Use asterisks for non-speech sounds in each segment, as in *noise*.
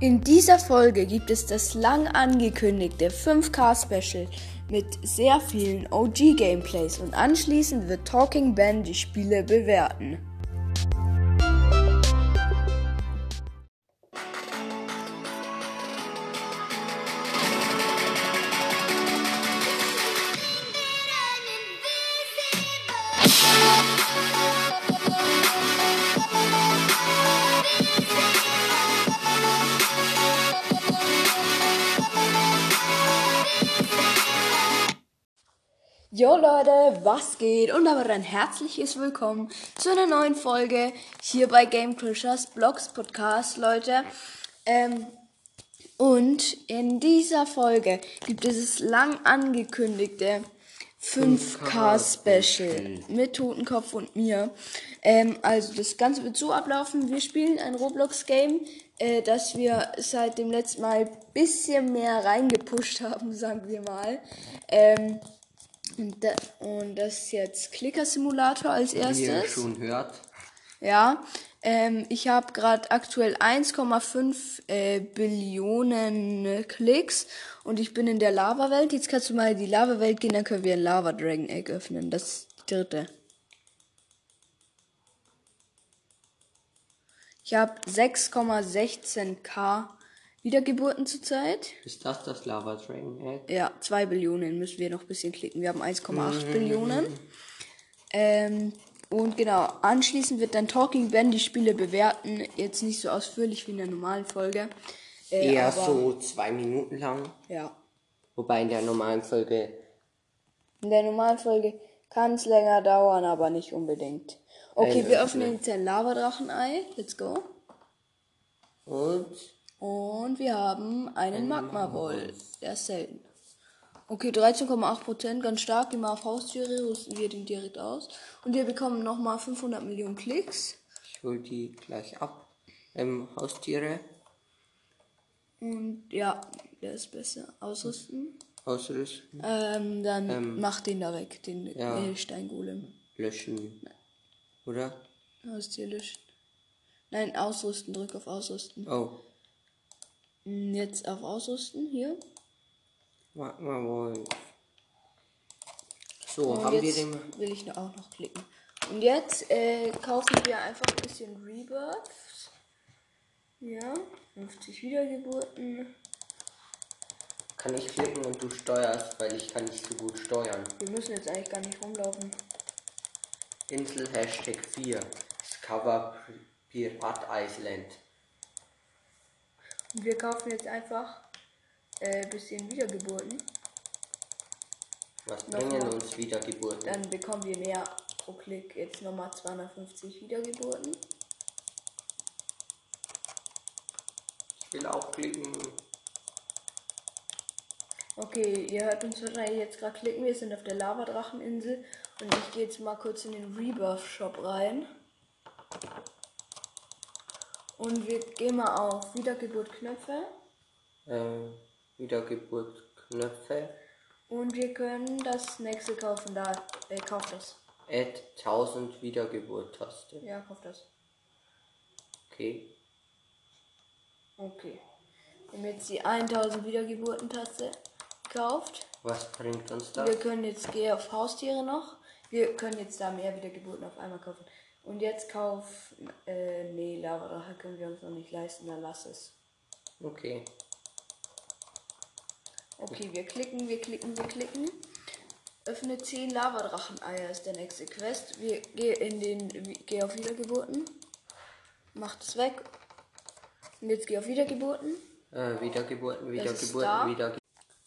In dieser Folge gibt es das lang angekündigte 5K-Special mit sehr vielen OG-Gameplays und anschließend wird Talking Ben die Spiele bewerten. Was geht? Und aber ein herzliches Willkommen zu einer neuen Folge hier bei Game Crushers Blogs Podcast, Leute. Ähm, und in dieser Folge gibt es das lang angekündigte 5K Special mit Totenkopf und mir. Ähm, also das Ganze wird so ablaufen. Wir spielen ein Roblox Game, äh, das wir seit dem letzten Mal ein bisschen mehr reingepusht haben, sagen wir mal. Ähm, und, da, und das ist jetzt Clicker Simulator als erstes. Wie ihr schon hört. Ja, ähm, ich habe gerade aktuell 1,5 äh, Billionen Klicks und ich bin in der Lava-Welt. Jetzt kannst du mal in die Lava-Welt gehen, dann können wir ein Lava Dragon Egg öffnen. Das dritte. Ich habe 6,16k Wiedergeburten zurzeit. Ist das das Lava Dragon Egg? Ja, 2 Billionen müssen wir noch ein bisschen klicken. Wir haben 1,8 Billionen. Ähm, und genau, anschließend wird dann Talking Ben die Spiele bewerten. Jetzt nicht so ausführlich wie in der normalen Folge. Äh, Eher aber, so zwei Minuten lang. Ja. Wobei in der normalen Folge. In der normalen Folge kann es länger dauern, aber nicht unbedingt. Okay, Äh, wir öffnen jetzt ein Lavadrachenei. Let's go. Und Und wir haben einen Magma-Wolf. Der ist selten. Okay, 13,8%, ganz stark. Gehen wir auf Haustiere, rüsten wir den direkt aus. Und wir bekommen nochmal 500 Millionen Klicks. ich hol die gleich ab. Ähm, Haustiere Und ja, der ist besser. Ausrüsten. ausrüsten, Ähm, dann mach den da weg, den ja. Edelsteingolem. löschen. Oder? Haustier löschen. Nein, ausrüsten, drück auf Ausrüsten. Oh, Jetzt auf Ausrüsten, hier. Magma. So, Und haben wir den. will ich auch noch klicken. Und jetzt äh, kaufen wir einfach ein bisschen Rebirths. Ja, 50 Wiedergeburten. Kann ich klicken und du steuerst, weil ich kann nicht so gut steuern. Wir müssen jetzt eigentlich gar nicht rumlaufen. Insel Hashtag 4. Discover Pirat Island. Und wir kaufen jetzt einfach ein äh, bisschen Wiedergeburten. Was Nochmal. bringen uns Wiedergeburten? Dann bekommen wir mehr pro Klick. Jetzt nochmal 250 Wiedergeburten. Ich will auch klicken. Okay, ihr hört uns wahrscheinlich jetzt gerade klicken. Wir sind auf der Lavadracheninsel. Und ich gehe jetzt mal kurz in den Rebirth Shop rein. Und wir gehen mal auf Wiedergeburt Knöpfe. Ähm, Wiedergeburt Knöpfe. Und wir können das nächste kaufen. Da, äh, kauft das. Add 1000 Wiedergeburt Taste. Ja, kauft das. Okay. Okay. Wir haben jetzt die 1000 Wiedergeburten-Taste gekauft. Was bringt uns Wir das? können jetzt gehen auf Haustiere noch. Wir können jetzt da mehr Wiedergeburten auf einmal kaufen. Und jetzt kauf. Äh, nee, Lavadrache können wir uns noch nicht leisten, dann lass es. Okay. Okay, wir klicken, wir klicken, wir klicken. Öffne 10 Lavadrachen-Eier ist der nächste Quest. Wir gehen in den. Geh auf Wiedergeburten. Mach das weg. Und jetzt geh auf Wiedergeburten. Äh, Wiedergeburten, Wiedergeburten. Wiedergeburten.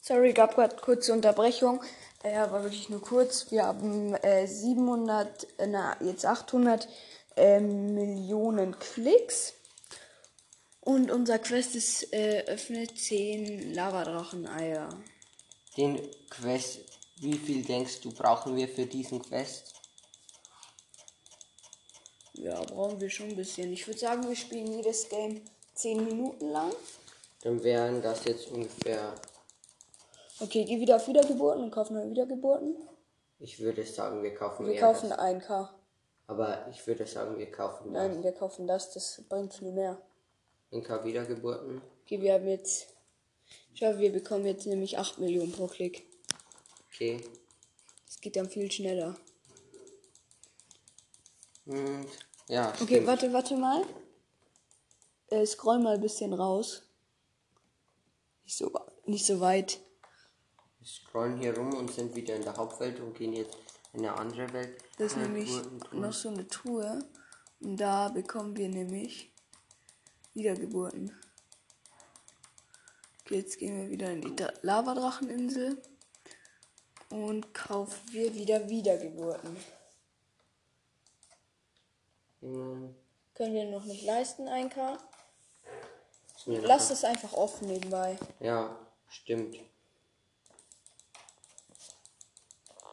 Sorry, gab gerade kurze Unterbrechung. Äh, aber wirklich nur kurz. Wir haben äh, 700, äh, na, jetzt 800 äh, Millionen Klicks. Und unser Quest ist, äh, öffne 10 Lavadrachen-Eier. Den Quest. Wie viel denkst du, brauchen wir für diesen Quest? Ja, brauchen wir schon ein bisschen. Ich würde sagen, wir spielen jedes Game 10 Minuten lang. Dann wären das jetzt ungefähr. Okay, geh wieder auf Wiedergeburten und kauf neue Wiedergeburten. Ich würde sagen, wir kaufen Wir eher kaufen das. 1K. Aber ich würde sagen, wir kaufen das. Nein, wir kaufen das, das bringt viel mehr. NK Wiedergeburten. Okay, wir haben jetzt. Schau, wir bekommen jetzt nämlich 8 Millionen pro Klick. Okay. Das geht dann viel schneller. Und ja, Okay, stimmt. warte, warte mal. Äh, scroll mal ein bisschen raus. Nicht so, nicht so weit. Wir scrollen hier rum und sind wieder in der Hauptwelt und gehen jetzt in eine andere Welt. Das ist Äh, nämlich noch so eine Tour. Und da bekommen wir nämlich Wiedergeburten. Okay, jetzt gehen wir wieder in die Lavadracheninsel. Und kaufen wir wieder Wiedergeburten. Hm, Können wir noch nicht leisten, 1K. ist mir noch- Lass es einfach offen nebenbei. Ja, stimmt.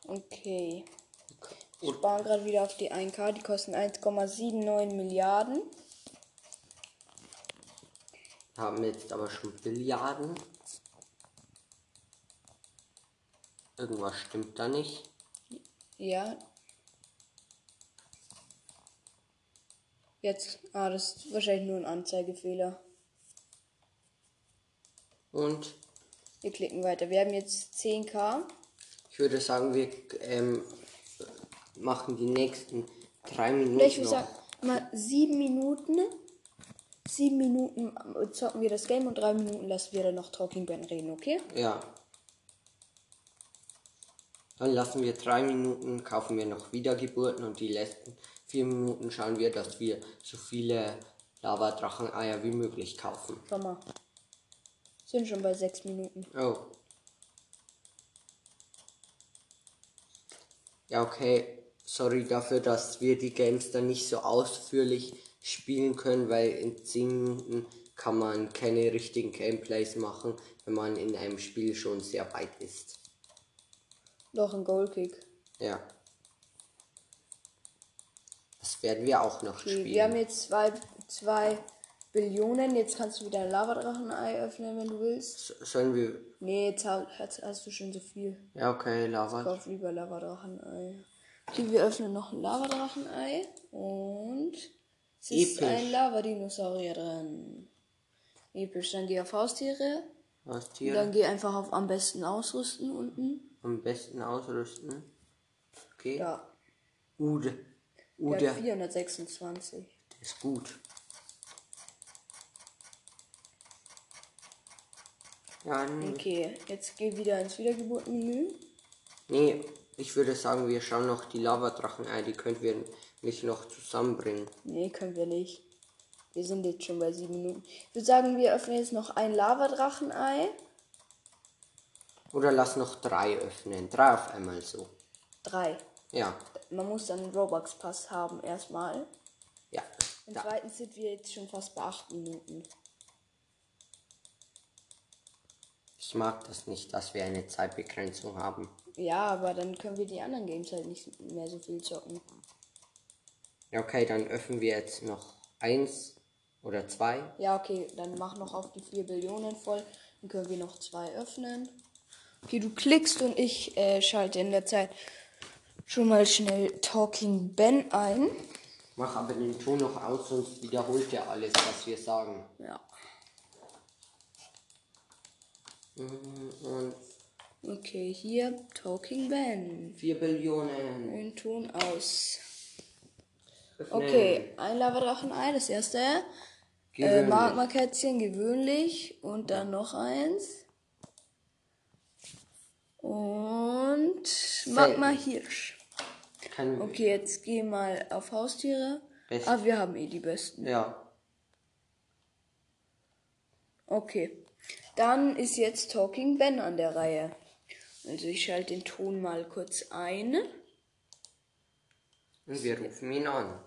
Okay. Ich spare gerade wieder auf die 1K. Die kosten 1,79 Milliarden. Haben jetzt aber schon Billiarden. Irgendwas stimmt da nicht. Ja. Jetzt. Ah, das ist wahrscheinlich nur ein Anzeigefehler. Und Wir klicken weiter. Wir haben jetzt 10k. Ich würde sagen, wir ähm, machen die nächsten drei Minuten ich würde sagen, mal sieben Minuten. Sieben Minuten zocken wir das Game und drei Minuten lassen wir dann noch Talking Ben reden, okay? Ja. Dann lassen wir drei Minuten, kaufen wir noch Wiedergeburten und die letzten vier Minuten schauen wir, dass wir so viele Lavadrachen-Eier wie möglich kaufen. Schau mal. Sind schon bei sechs Minuten. Oh. Ja, okay. Sorry dafür, dass wir die Games dann nicht so ausführlich spielen können, weil in 10 Minuten kann man keine richtigen Gameplays machen, wenn man in einem Spiel schon sehr weit ist. Doch, ein Goalkick. Ja. Das werden wir auch noch Okay, spielen. wir haben jetzt zwei, zwei Billionen. Jetzt kannst du wieder ein Lavadrachen-Ei öffnen, wenn du willst. So- Sollen wir. Nee, jetzt ha- hast, hast du schon so viel. Ja, okay, Lava. Kauf lieber Lavadrachen-Ei. Okay, wir öffnen noch ein Lavadrachen-Ei. Und es ist Episch. ein Lavadinosaurier drin. Episch. Dann geh auf Haustiere. Was Und dann geh einfach auf am besten ausrüsten unten. am besten ausrüsten? Okay. Ja, Ude. der Ude. hat 426. Ist gut. Ja, nee. Okay, jetzt geh wieder ins Wiedergeburtenmenü. nee, ich würde sagen, wir schauen noch die Lavadrachen ein, die können wir nicht noch zusammenbringen. Nee, können wir nicht. Wir sind jetzt schon bei sieben Minuten. Ich würde sagen, wir öffnen jetzt noch ein Lavadrachen-Ei. Oder lass noch drei öffnen. Drei auf einmal so. Drei. Ja, Man muss dann einen Robux-Pass haben erstmal. ja. Und Da. zweitens sind wir jetzt schon fast bei acht Minuten. Ich mag das nicht, dass wir eine Zeitbegrenzung haben. Ja, aber dann können wir die anderen Games halt nicht mehr so viel zocken. Ja, okay, dann öffnen wir jetzt noch eins oder zwei. Ja, okay, dann mach noch auf die 4 Billionen voll. Dann können wir noch zwei öffnen. Okay, du klickst und ich äh, schalte in der Zeit schon mal schnell Talking Ben ein. Mach aber den Ton noch aus, sonst wiederholt er alles, was wir sagen. Ja. Mhm, Und Okay, hier Talking Ben. 4 Billionen. Und Ton aus. Öffnen. Okay, ein Lavadrachen-Ei, das erste. Äh. Magma-Kätzchen gewöhnlich. Und dann noch eins. Und Magma-Hirsch. Okay, jetzt geh mal auf Haustiere. Best- Ah, wir haben eh die besten. Ja. Okay. Dann ist jetzt Talking Ben an der Reihe. Also ich schalte den Ton mal kurz ein. Und wir rufen ihn an.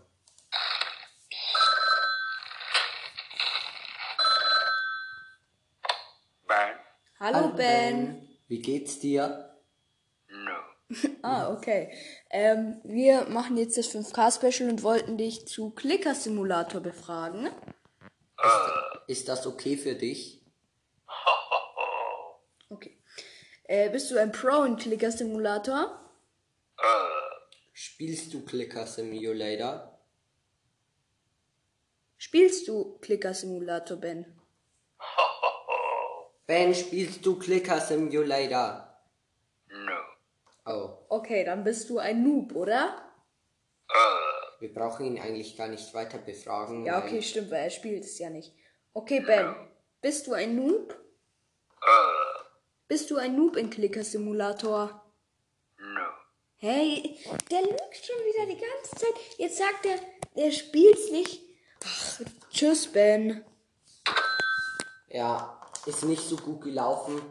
Ben? Hallo, Ben. Wie geht's dir? No. *laughs* Ah, okay. Ähm, wir machen jetzt das 5K-Special und wollten dich zu Clicker-Simulator befragen. Ist das okay für dich? Okay. Äh, bist du ein Pro in Clicker-Simulator? Spielst du Clicker Simulator? Spielst du Clicker Simulator, Ben? *laughs* Ben, spielst du Clicker Simulator? No. Oh, Okay, dann bist du ein Noob, oder? wir brauchen ihn eigentlich gar nicht weiter befragen. Ja, okay, stimmt, weil er spielt es ja nicht. Okay, Ben, bist du ein Noob? Bist du ein Noob in Clicker Simulator? No. Hey, der lügt schon wieder die ganze Zeit. Jetzt sagt er, er spielt's nicht. Ach, tschüss, Ben. Ja, ist nicht so gut gelaufen.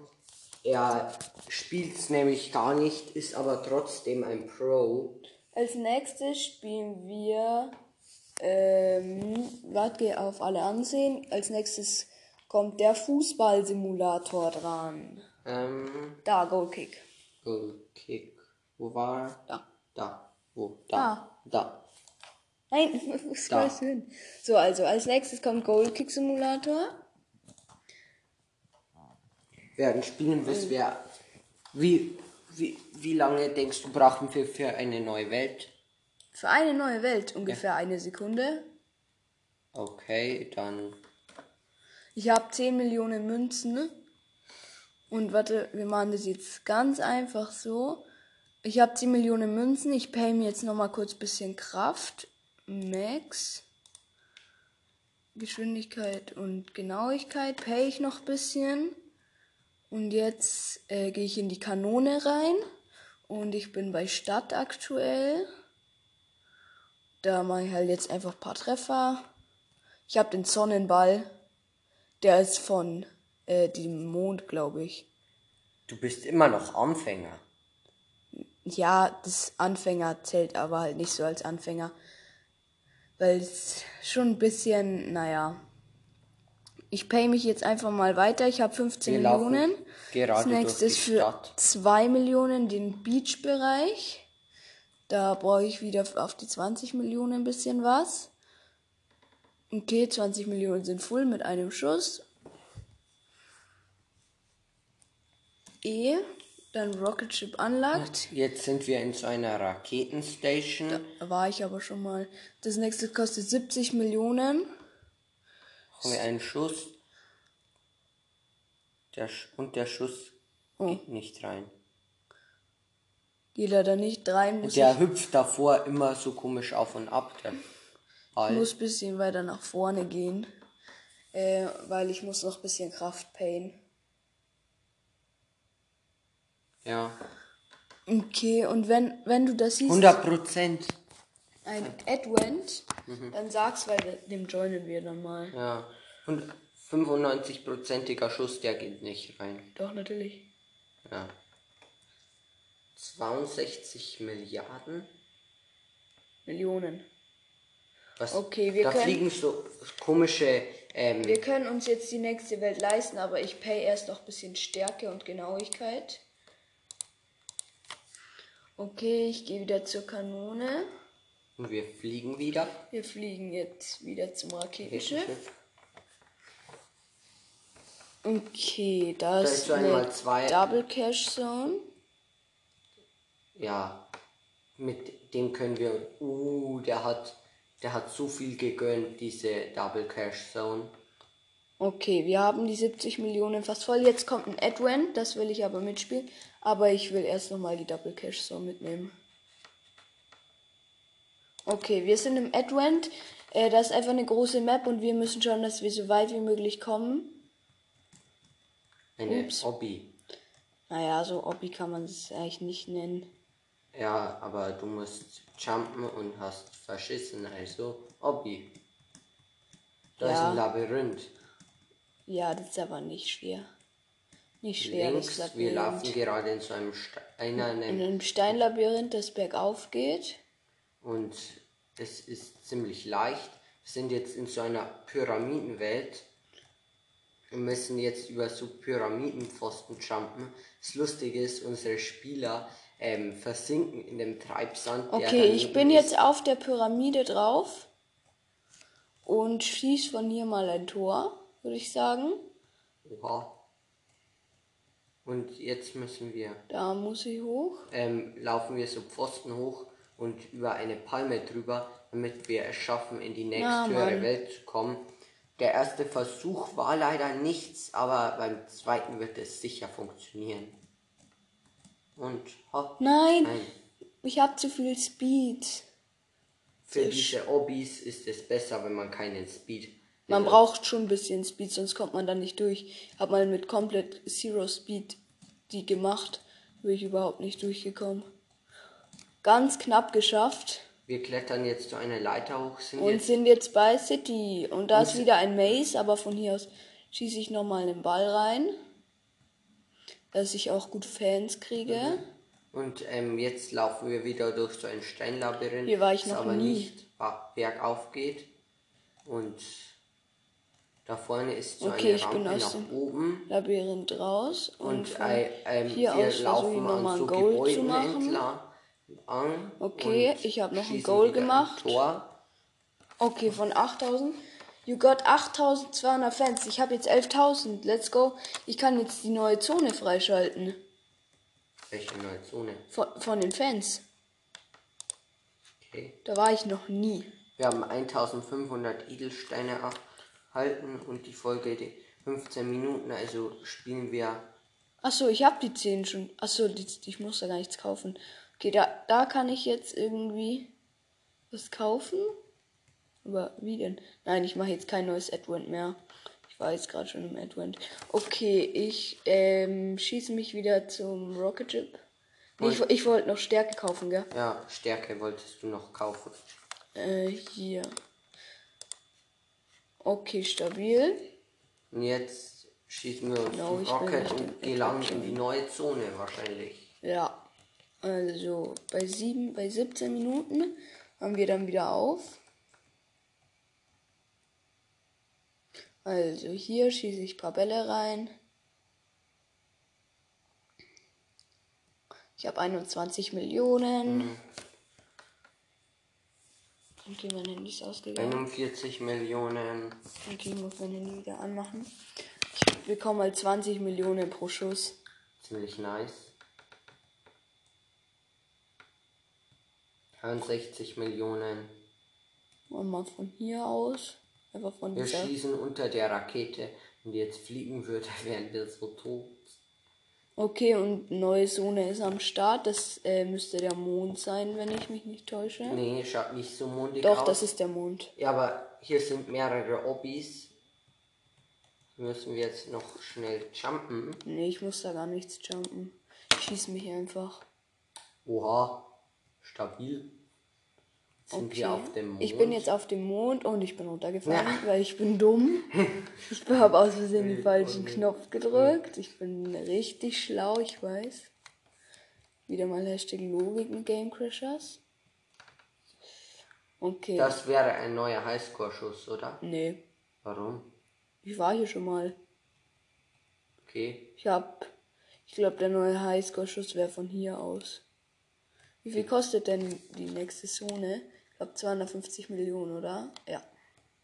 Er spielt's nämlich gar nicht, ist aber trotzdem ein Pro. Als nächstes spielen wir. Ähm, warte, geh auf alle ansehen. Als nächstes kommt der Fußballsimulator dran. Ähm, Da, Goal Kick. Goal Kick. Wo war er? Da. Da. Wo? Da. Da. Nein, *laughs* wo scrollst du hin? So, also als nächstes kommt Goal Kick Simulator. Werden spielen, bis wir. Wie, wie, wie lange denkst du, brauchen wir für eine neue Welt? Für eine neue Welt ungefähr eine Sekunde. Okay, dann. Ich habe 10 Millionen Münzen. Und warte, wir machen das jetzt ganz einfach so. Ich habe 10 Millionen Münzen. Ich pay mir jetzt nochmal kurz bisschen Kraft. Max. Geschwindigkeit und Genauigkeit pay ich noch bisschen. Und jetzt äh, gehe ich in die Kanone rein. Und ich bin bei Stadt aktuell. Da mache ich halt jetzt einfach ein paar Treffer. Ich habe den Sonnenball. Der ist von äh, dem Mond, glaube ich. Du bist immer noch Anfänger. Ja, das Anfänger zählt aber halt nicht so als Anfänger. Weil es schon ein bisschen, naja. Ich pay mich jetzt einfach mal weiter. Ich habe 15 Wir Millionen. gerade das nächste ist für Stadt. 2 Millionen den Beach-Bereich. Da brauche ich wieder auf die 20 Millionen ein bisschen was. Okay, 20 Millionen sind full mit einem Schuss. E, dann Rocket Ship unlocked. Jetzt sind wir in so einer Raketenstation. Da war ich aber schon mal. Das nächste kostet 70 Millionen. Haben wir einen Schuss. Der Sch und der Schuss Oh. geht nicht rein. Geht leider nicht rein. Muss Der hüpft davor immer so komisch auf und ab. Der ich Ball. muss ein bisschen weiter nach vorne gehen. Äh, weil ich muss noch ein bisschen Kraft payen. Ja. Okay, und wenn, wenn du das siehst, 100 Prozent. ein Advent, dann sag's, weil dem joinen wir dann mal. Ja. Und 95-prozentiger Schuss, der geht nicht rein. Doch, natürlich. Ja. 62 Milliarden? Millionen. Was? Okay, wir da können- fliegen so komische. Ähm, Wir können uns jetzt die nächste Welt leisten, aber ich pay erst noch ein bisschen Stärke und Genauigkeit. Okay, ich gehe wieder zur Kanone. und wir fliegen wieder. Wir fliegen jetzt wieder zum Raketenschiff. Okay, da, ist ist so eine zwei. Double Cash Zone. Ja. Mit dem können wir. Uh, der hat. Der hat so viel gegönnt, diese Double Cash Zone. Okay, wir haben die 70 Millionen fast voll. Jetzt kommt ein Advent, das will ich aber mitspielen. Aber ich will erst nochmal die Double Cash Zone mitnehmen. Okay, wir sind im Advent. Äh, das ist einfach eine große Map und wir müssen schauen, dass wir so weit wie möglich kommen. Eine Ups. Hobby. Naja, so Obby kann man es eigentlich nicht nennen. Ja, aber du musst jumpen und hast verschissen, also Hobby. Da ist Ja. ein Labyrinth. Ja, das ist aber nicht schwer. Nicht schwer, Links, das wir laufen gerade in so einem In steinernen einem Steinlabyrinth, das bergauf geht. und es ist ziemlich leicht. Wir sind jetzt in so einer Pyramidenwelt. Wir müssen jetzt über so Pyramidenpfosten jumpen. Das Lustige ist, unsere Spieler ähm, versinken in dem Treibsand. Okay, ich bin ist. jetzt auf der Pyramide drauf und schieß von hier mal ein Tor, würde ich sagen. Oha. Und jetzt müssen wir, Da muss ich hoch. ähm, laufen wir so Pfosten hoch und über eine Palme drüber, damit wir es schaffen, in die nächste Ja, höhere Mann. Welt zu kommen. Der erste Versuch war leider nichts, aber beim zweiten wird es sicher funktionieren. Und hopp. Nein, Nein. ich habe zu viel Speed. Für diese Hobbys ist es besser, wenn man keinen Speed. Man braucht schon ein bisschen Speed, sonst kommt man da nicht durch. Hab mal mit komplett Zero Speed die gemacht, bin ich überhaupt nicht durchgekommen. Ganz knapp geschafft Wir klettern jetzt zu einer Leiter hoch, sind und jetzt sind jetzt bei City. Und da ist wieder ein Maze, aber von hier aus schieße ich nochmal einen Ball rein, dass ich auch gut Fans kriege. und ähm, jetzt laufen wir wieder durch so ein Steinlabyrinth, Hier war ich noch aber nie. nicht bergauf geht. Und da vorne ist so Okay, eine Rampe nach oben. Labyrinth raus und, Und von äh, ähm, hier wir aus laufen ich nochmal an so ein Goal zu Gebäuden machen. entlang. An Okay, ich hab noch ein Goal ein gemacht. Tor. Okay, von 8000. You got 8200 Fans. Ich habe jetzt 11.000. Let's go. Ich kann jetzt die neue Zone freischalten. Welche neue Zone? Von, von den Fans. Okay. Da war ich noch nie. Wir haben 1500 Edelsteine erhalten und die Folge die 15 Minuten, also spielen wir Achso, ich habe die 10 schon. Achso, die, ich muss da gar nichts kaufen. Okay, da, da kann ich jetzt irgendwie was kaufen. Aber wie denn? Nein, ich mache jetzt kein neues Advent mehr. Ich war jetzt gerade schon im Advent. Okay, ich ähm, schieße mich wieder zum Rocket Ship. Nee, ich, ich wollte noch Stärke kaufen, gell? Ja, Stärke wolltest du noch kaufen. Äh, hier. Okay, stabil. Und jetzt schießen wir uns Genau, will Rocket und gelangen in die neue Zone wahrscheinlich. Ja. Also, bei, sieben, bei 17 Minuten haben wir dann wieder auf. Also, hier schieße ich ein paar Bälle rein. Ich habe 21 Millionen. Okay, mein Handy ist ausgegangen. 41 Millionen. Okay, ich muss mein Handy wieder anmachen. Ich bekomme mal 20 Millionen pro Schuss. Ziemlich nice. 63 Millionen. Und mal von hier aus. Einfach von Wir schießen unter der Rakete. Wenn die jetzt fliegen würde, *laughs* wären wir so tot. Okay, und neue Zone ist am Start. Das äh, müsste der Mond sein, wenn ich mich nicht täusche. Nee, schaut nicht so mondig Doch, aus. das ist der Mond. Ja, aber hier sind mehrere Hobbys. Müssen wir jetzt noch schnell jumpen. Nee, ich muss da gar nichts jumpen. Ich schieß mich einfach. Oha, stabil. Sind Okay. wir auf dem Mond? Ich bin jetzt auf dem Mond und ich bin runtergefallen, weil ich bin dumm. *laughs* Ich habe aus Versehen den falschen Knopf gedrückt. Ich bin richtig schlau, ich weiß. Wieder mal Hashtag Logik mit Game Crashers. Okay. Das wäre ein neuer Highscore-Schuss, oder? nee, Warum? ich war hier schon mal. Okay. Ich hab. Ich glaube, der neue Highscore-Schuss wäre von hier aus. Wie viel kostet denn die nächste Zone? Ich glaube 250 Millionen, oder? Ja.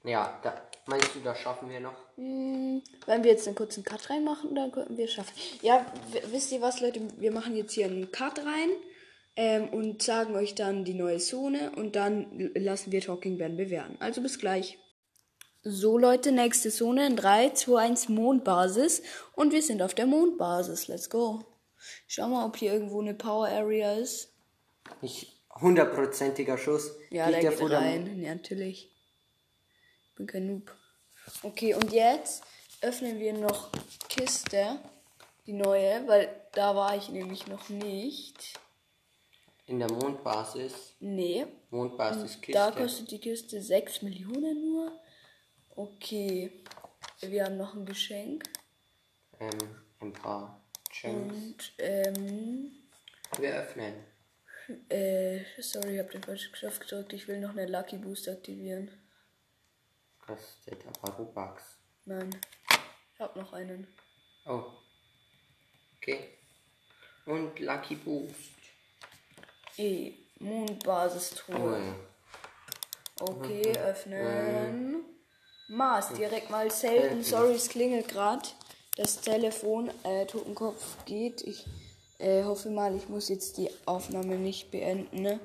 Ja, da, meinst du, das schaffen wir noch? Hm, wenn wir jetzt einen kurzen Cut reinmachen, dann könnten wir es schaffen. Ja, wisst ihr was, Leute? Wir machen jetzt hier einen Cut rein ähm, und sagen euch dann die neue Zone und dann lassen wir Talking Ben bewerten. Also bis gleich. So, Leute, nächste Zone in 3, 2, 1 Mondbasis. Und wir sind auf der Mondbasis. Let's go. Schau mal, ob hier irgendwo eine Power Area ist. Nicht hundertprozentiger Schuss. Ja, Geht der der geht vor der- rein. Ja, natürlich. Ich bin kein Noob. Okay, und jetzt öffnen wir noch Kiste. Die neue, weil da war ich nämlich noch nicht. In der Mondbasis. Nee. Mondbasis-Kiste. Da kostet die Kiste 6 Millionen nur. Okay. Wir haben noch ein Geschenk. ähm, ein paar Gems. Und, ähm, Wir öffnen. Äh, sorry, ich habe den falschen Knopf gedrückt. Ich will noch eine Lucky Boost aktivieren. Kostet aber Robux. Nein. Ich habe noch einen. Oh. Okay. Und Lucky Boost. E. Mondbasistruhe. Oh. Okay, öffnen. Mars, direkt mal selten. Sorry, es klingelt gerade. Das Telefon, äh, Totenkopf geht. Ich äh, hoffe mal, ich muss jetzt die Aufnahme nicht beenden. Ne?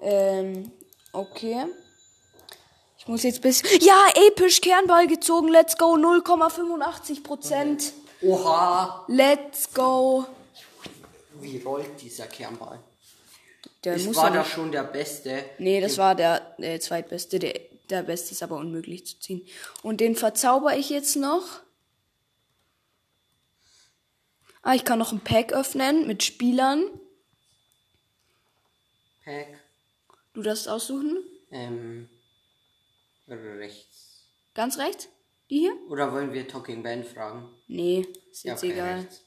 Ähm, okay. Ich muss jetzt bis. Ja, episch Kernball gezogen. Let's go. 0,85 Prozent. Oha! Let's go. Wie rollt dieser Kernball? Der muss war da schon der Beste. Nee, das war der äh, zweitbeste. Der, der beste ist aber unmöglich zu ziehen. Und den verzauber ich jetzt noch. Ah, ich kann noch ein Pack öffnen mit Spielern. Pack. Du darfst aussuchen. Ähm. Rechts. Ganz rechts? Die hier? Oder wollen wir Talking Ben fragen? Nee, ist Ja, jetzt okay, egal. rechts.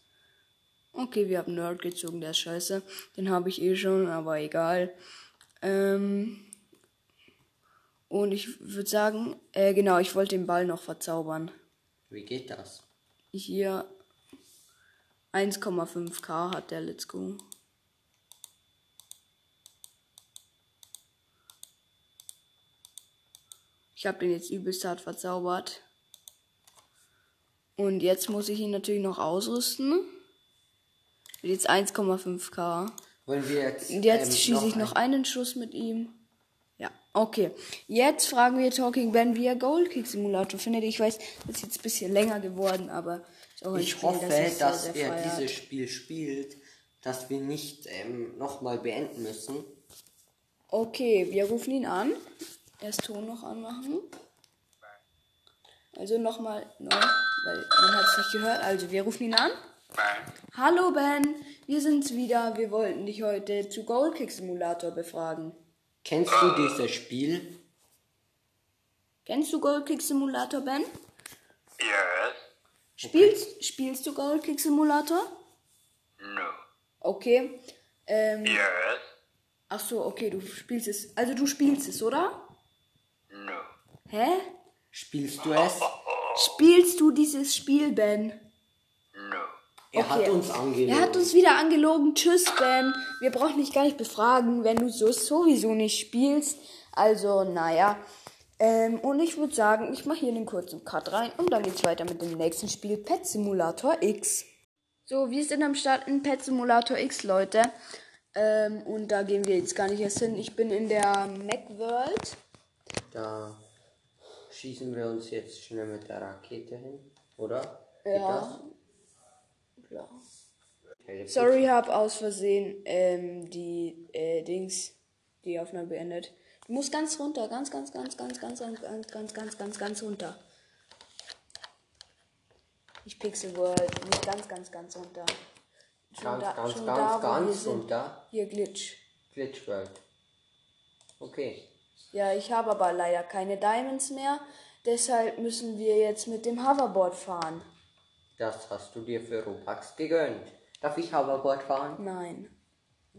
Okay, wir haben Nerd gezogen, der ist scheiße. Den habe ich eh schon, aber egal. Ähm, und ich würde sagen, äh, genau, ich wollte den Ball noch verzaubern. Wie geht das? Hier 1,5k hat der Let's Go. Ich habe den jetzt übelst hart verzaubert. Und jetzt muss ich ihn natürlich noch ausrüsten. Wird Jetzt 1,5k. Wollen wir jetzt. Und jetzt ähm, schieße ich noch einen Schuss mit ihm. Ja, okay. Jetzt fragen wir Talking Ben, wie er Gold Kick Simulator findet. Ich weiß, das ist jetzt ein bisschen länger geworden, aber ein Ich Spiel, hoffe, das ich sehr, dass sehr er feiert. dieses Spiel spielt, dass wir nicht ähm, nochmal beenden müssen. Okay, wir rufen ihn an. Erst Ton noch anmachen. Also nochmal neu, weil man hat es nicht gehört. Also wir rufen ihn an. Hallo Ben, wir sind's wieder. Wir wollten dich heute zu Gold Kick Simulator befragen. Kennst du dieses Spiel? Kennst du Gold Kick Simulator, Ben? Yes. Spielst, spielst du Gold Kick Simulator? No. Okay. Ähm, Yes. ach so, okay, du spielst es. Also du spielst es, oder? No. Hä? Spielst du es? *laughs* Spielst du dieses Spiel, Ben? No. Er hat uns angelogen. Er hat uns wieder angelogen. Tschüss, Ben. Wir brauchen dich gar nicht befragen, wenn du so sowieso nicht spielst. Also, naja. Ähm, und ich würde sagen, ich mache hier einen kurzen Cut rein und dann geht's weiter mit dem nächsten Spiel, Pet Simulator X. So, wir sind am Start in Pet Simulator X, Leute. Ähm, und da gehen wir jetzt gar nicht erst hin. Ich bin in der Macworld. Da schießen wir uns jetzt schnell mit der Rakete hin, oder? Geht Ja. Ja. das? Telefon- Sorry, hab aus Versehen ähm, die äh, Dings, die Aufnahme beendet. Du musst ganz runter, ganz, ganz, ganz, ganz, ganz, ganz, ganz, ganz, ganz, ganz, ganz runter. Ich Pixel World, nicht ganz, ganz, ganz runter. Schon Ganz, ganz, ganz, ganz runter. Hier Glitch. Glitch World. Okay. Ja, ich habe aber leider keine Diamonds mehr. Deshalb müssen wir jetzt mit dem Hoverboard fahren. Das hast du dir für Robux gegönnt. Darf ich Hoverboard fahren? Nein.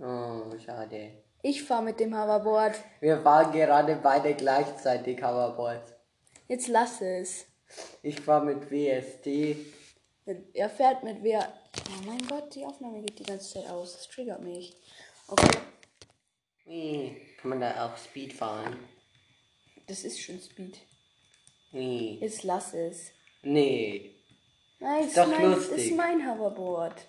Oh, schade. Ich fahre mit dem Hoverboard. Wir fahren gerade beide gleichzeitig Hoverboard. Jetzt lass es. Ich fahr mit WSD. Mit- Er fährt mit wer. Oh mein Gott, die Aufnahme geht die ganze Zeit aus. Das triggert mich. Okay, Wie? Kann man da auch Speed fahren? das ist schon Speed. Wie? Jetzt lass es. Nee. Nein, das ist, doch mein, das lustig. ist mein Hoverboard.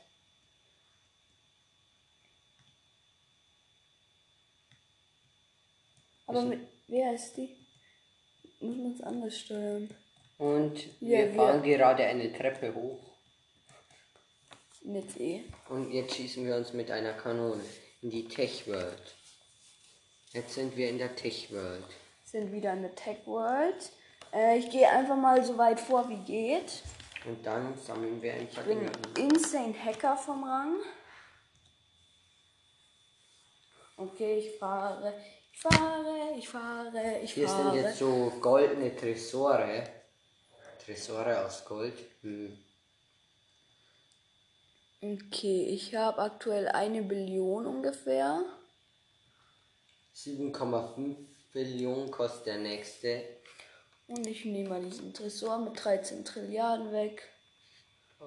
Aber mit wer ist die? Muss man es anders steuern. Und Ja, wir wir- fahren gerade eine Treppe hoch. Nicht eh. Und jetzt schießen wir uns mit einer Kanone in die Tech World. Jetzt sind wir in der Tech World. Sind wieder in der Tech World. Äh, ich gehe einfach mal so weit vor wie geht. Und dann sammeln wir ein paar bin Dinge. Insane Hacker vom Rang. Okay, ich fahre, ich fahre, ich fahre, ich Hier sind fahre. jetzt so goldene Tresore. Tresore aus Gold. Hm. Okay, ich habe aktuell eine Billion ungefähr. 7,5 Billionen kostet der nächste. Und ich nehme mal diesen Tresor mit 13 Trilliarden weg.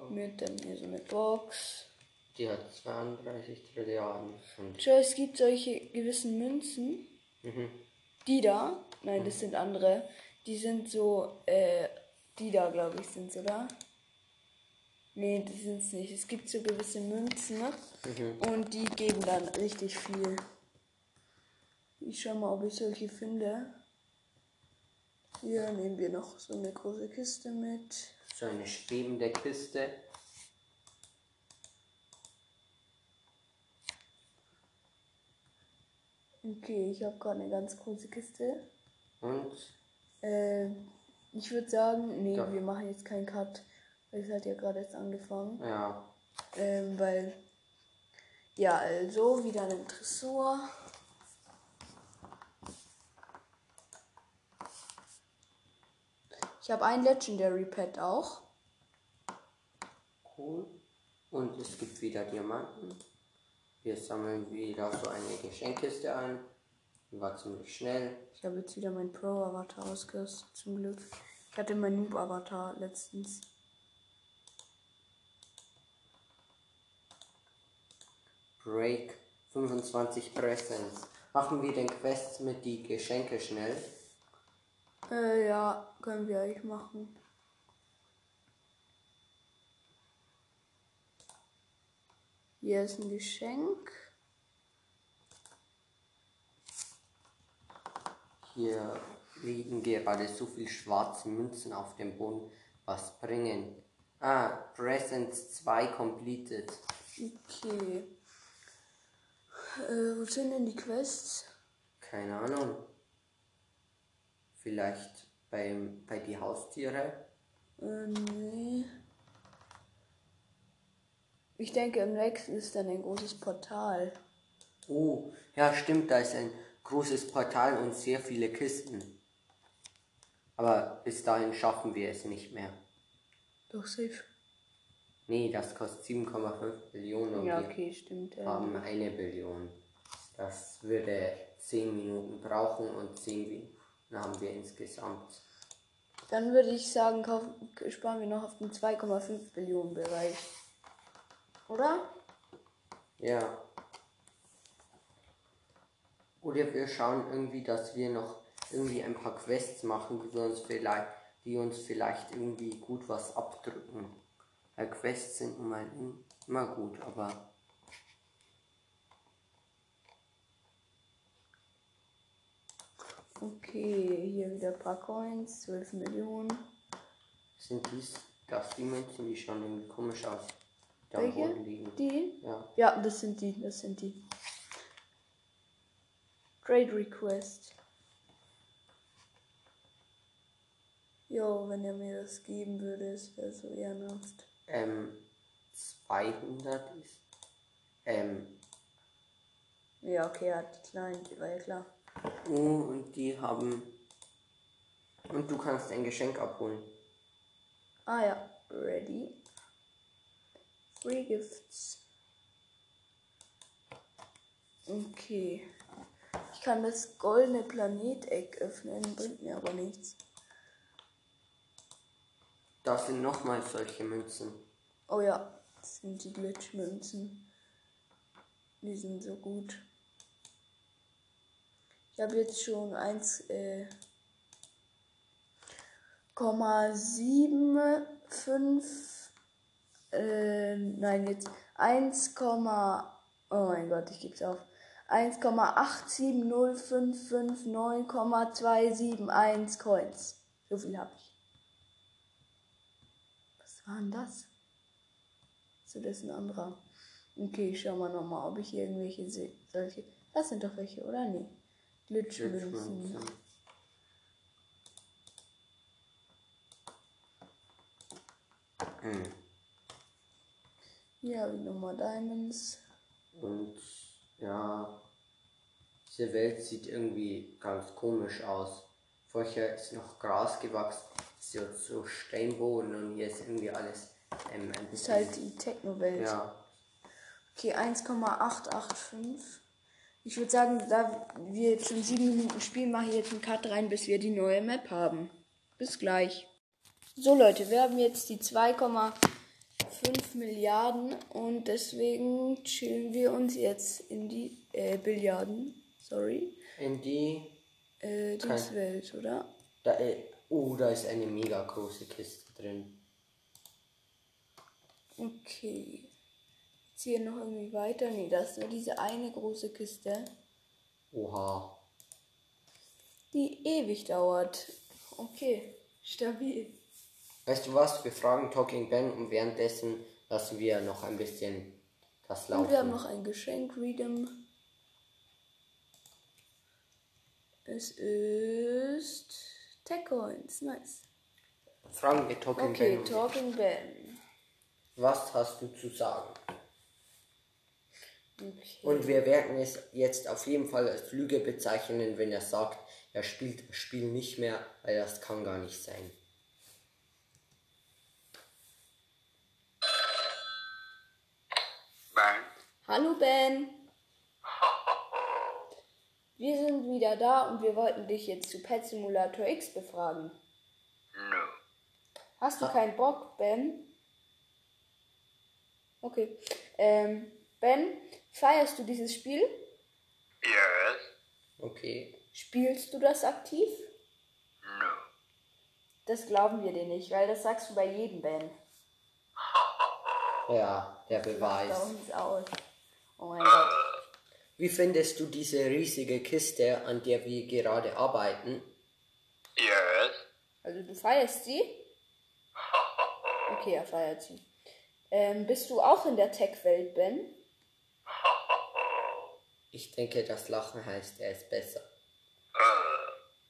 Mit dann hier so eine Box. Die hat 32 Trilliarden. Tja, es gibt solche gewissen Münzen. Mhm. Die da, nein, das sind andere. Die sind so, äh, die da, glaube ich, sind's, oder? Nee, die sind's nicht. Es gibt so gewisse Münzen ne? Mhm. und die geben dann richtig viel. Ich schau mal, ob ich solche finde. Hier nehmen wir noch so eine große Kiste mit. So eine schwebende Kiste. Okay, ich habe gerade eine ganz große Kiste. Und Äh, ich würde sagen, nee, Ja. wir machen jetzt keinen Cut. Weil es hat ja gerade erst angefangen. ja, Ähm, weil. Ja, also wieder ein Tresor. Ich habe ein Legendary Pet auch. cool. Und es gibt wieder Diamanten. Wir sammeln wieder so eine Geschenkkiste ein. Die war ziemlich schnell. Ich habe jetzt wieder meinen Pro-Avatar ausgerüstet, zum Glück. Ich hatte meinen Noob-Avatar letztens. Break 25 Presents. Machen wir den Quest mit die Geschenke schnell. Äh, ja, können wir eigentlich machen. Hier ist ein Geschenk. Hier liegen gerade so viel schwarze Münzen auf dem Boden. Was bringen? Ah, Presents 2 completed. Okay. Äh, wo sind denn die Quests? Keine Ahnung. Vielleicht beim, bei die Haustiere? Äh, nee. Ich denke, im nächsten ist dann ein großes Portal. Oh, ja stimmt, da ist ein großes Portal und sehr viele Kisten. Aber bis dahin schaffen wir es nicht mehr. Doch, safe. Nee, das kostet 7,5 Millionen und Ja, okay, stimmt. Ja. haben eine Billion. Das würde 10 Minuten brauchen und 10 Minuten haben wir insgesamt. Dann würde ich sagen, kaufen, sparen wir noch auf den 2,5 Billionen Bereich. Oder? Ja. Oder wir schauen irgendwie, dass wir noch irgendwie ein paar Quests machen, die uns vielleicht, die uns vielleicht irgendwie gut was abdrücken. Weil Quests sind nun mal im- immer gut, aber Okay, hier wieder ein paar Coins, 12 Millionen. sind dies, das die Münzen, die schauen irgendwie komisch aus. Die am Welche? Die? Ja. Ja, das sind die, das sind die. Trade Request. Jo, wenn er mir das geben würde, es wäre so ehrenhaft. Ähm, 200 ist. Ähm, Ja, okay, er hat die kleinen, die war ja klar. oh, und die haben. Und du kannst ein Geschenk abholen. Ah ja, ready. Free Gifts. Okay. Ich kann das goldene Planeteck öffnen, bringt mir aber nichts. Da sind nochmal solche Münzen. Oh ja, das sind die Glitchmünzen. Die sind so gut. Ich habe jetzt schon 1, äh, 0,75 nein, jetzt 1, oh mein Gott, ich geb's auf. 1,870559,271 Coins. So viel habe ich. Was war denn das? So, das ist ein anderer. Okay, ich schau mal nochmal, ob ich irgendwelche sehe. Solche. Das sind doch welche, oder? Nee. Glitchmünzen. Glitchmünzen. Hier habe ich nochmal Diamonds. Und ja, diese Welt sieht irgendwie ganz komisch aus. Vorher ist noch Gras gewachsen, ist jetzt so Steinboden und hier ist irgendwie alles ähm, ein Ist halt die Techno-Welt. ja, Okay, 1,885. Ich würde sagen, da wir jetzt schon sieben Minuten spielen, mache ich jetzt einen Cut rein, bis wir die neue Map haben. Bis gleich. So Leute, wir haben jetzt die 2,5 Milliarden und deswegen chillen wir uns jetzt in die äh, Billiarden. Sorry. in die. Äh, Dingswelt, oder? Da, äh, oh, da ist eine mega große Kiste drin. Okay. Jetzt hier noch irgendwie weiter. Nee, das ist nur diese eine große Kiste, Oha. die ewig dauert. Okay, stabil. Weißt du was? Wir fragen Talking Ben und währenddessen lassen wir noch ein bisschen das Und wir haben laufen. noch ein Geschenk, Readem. Es ist Tech Coins, nice. Fragen wir Talking Okay, Ben. Talking Ben. Was hast du zu sagen? Okay. Und wir werden es jetzt auf jeden Fall als Lüge bezeichnen, wenn er sagt, er spielt das Spiel nicht mehr, weil das kann gar nicht sein. Ben. Hallo Ben. Wir sind wieder da und wir wollten dich jetzt zu Pet Simulator X befragen. No. Hast du keinen Bock, Ben? Okay. Ähm, Ben, feierst du dieses Spiel? Yes. Okay. Spielst du das aktiv? No. Das glauben wir dir nicht, weil das sagst du bei jedem Ben. *laughs* Ja, der Beweis. uns aus. Oh mein Gott. Wie findest du diese riesige Kiste, an der wir gerade arbeiten? Yes. Also du feierst sie? Okay, er feiert sie. Ähm, bist du auch in der Tech-Welt, Ben? Ich denke, das Lachen heißt, er ist besser.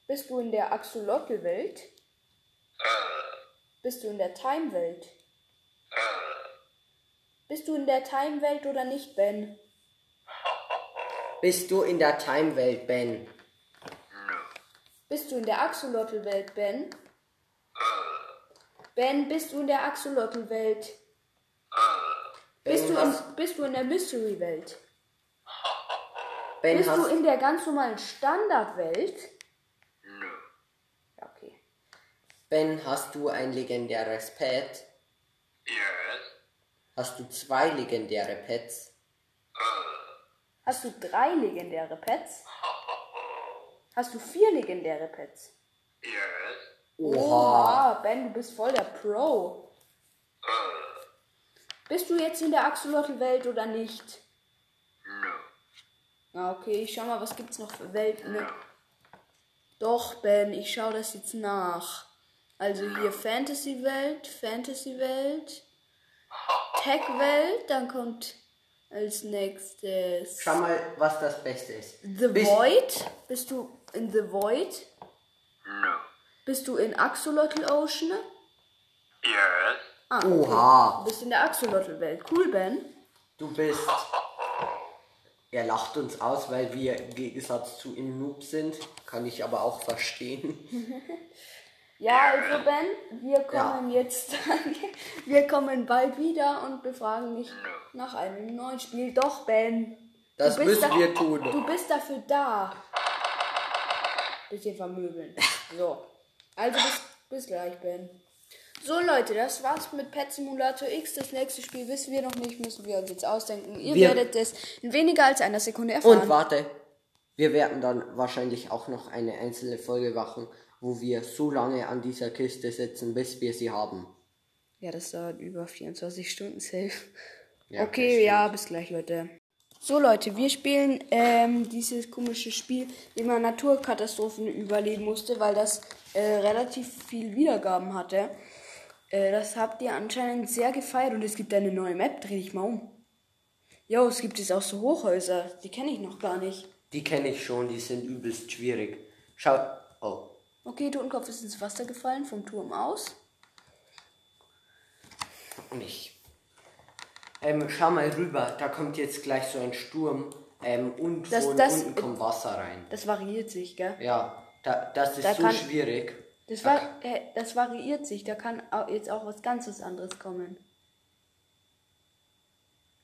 Bist du in der Axolotl-Welt? Bist du in der Time-Welt? Bist du in der Time-Welt oder nicht, Ben? Bist du in der Time-Welt, Ben? No. Bist du in der Axolotl-Welt, Ben? Ben, bist du in der Axolotl-Welt? Bist, du in- bist du in der Mystery-Welt? ben, Bist du in der ganz normalen Standard-Welt? Ja, okay. ben, hast du ein legendäres Pet? Yes. Hast du zwei legendäre Pets? Hast du drei legendäre Pets? *laughs* Hast du vier legendäre Pets? Yes. Oha. Ben, du bist voll der Pro. Bist du jetzt in der Axolotl-Welt oder nicht? No. Ah, okay, ich schau mal, was gibt's noch für Welten. Ne? Doch, Ben, ich schau das jetzt nach. Also hier Fantasy-Welt, Fantasy-Welt, *laughs* Tech-Welt, dann kommt als nächstes Schau mal, was das Beste ist. The Bist- Void. Bist du in The Void? No. Bist du in Axolotl Ocean? Yes. Ah, okay. Oha. Du bist in der Axolotl-Welt. Cool, Ben. Du bist. Er lacht uns aus, weil wir im Gegensatz zu ihm Noob sind. Kann ich aber auch verstehen. *laughs* Ja, also Ben, wir kommen jetzt, *laughs* wir kommen bald wieder und befragen dich nach einem neuen Spiel. Doch, Ben. Das müssen da- wir tun. Du bist dafür da. Bisschen vermöbeln. So. Also bis, bis gleich, Ben. So Leute, das war's mit Pet Simulator X. Das nächste Spiel wissen wir noch nicht, müssen wir uns jetzt ausdenken. Ihr Wir- werdet es in weniger als einer Sekunde erfahren. Und warte, wir werden dann wahrscheinlich auch noch eine einzelne Folge machen, wo wir so lange an dieser Kiste sitzen, bis wir sie haben. Ja, das dauert über 24 Stunden safe. Ja, okay, ja, bis gleich, Leute. So, Leute, wir spielen ähm, dieses komische Spiel, wie man Naturkatastrophen überleben musste, weil das äh, relativ viel Wiedergaben hatte. Äh, das habt ihr anscheinend sehr gefeiert und es gibt eine neue Map, dreh dich mal um. Jo, es gibt jetzt auch so Hochhäuser, die kenne ich noch gar nicht. Die kenne ich schon, die sind übelst schwierig. Schau, oh, Okay, Totenkopf ist ins Wasser gefallen, vom Turm aus. nicht. Ähm, schau mal rüber, da kommt jetzt gleich so ein Sturm ähm, und Das- von das- unten kommt Wasser rein. Das variiert sich, gell? Ja, da, das ist Da so kann- schwierig. Das, war, äh, das variiert sich, da kann au- jetzt auch was ganz was anderes kommen.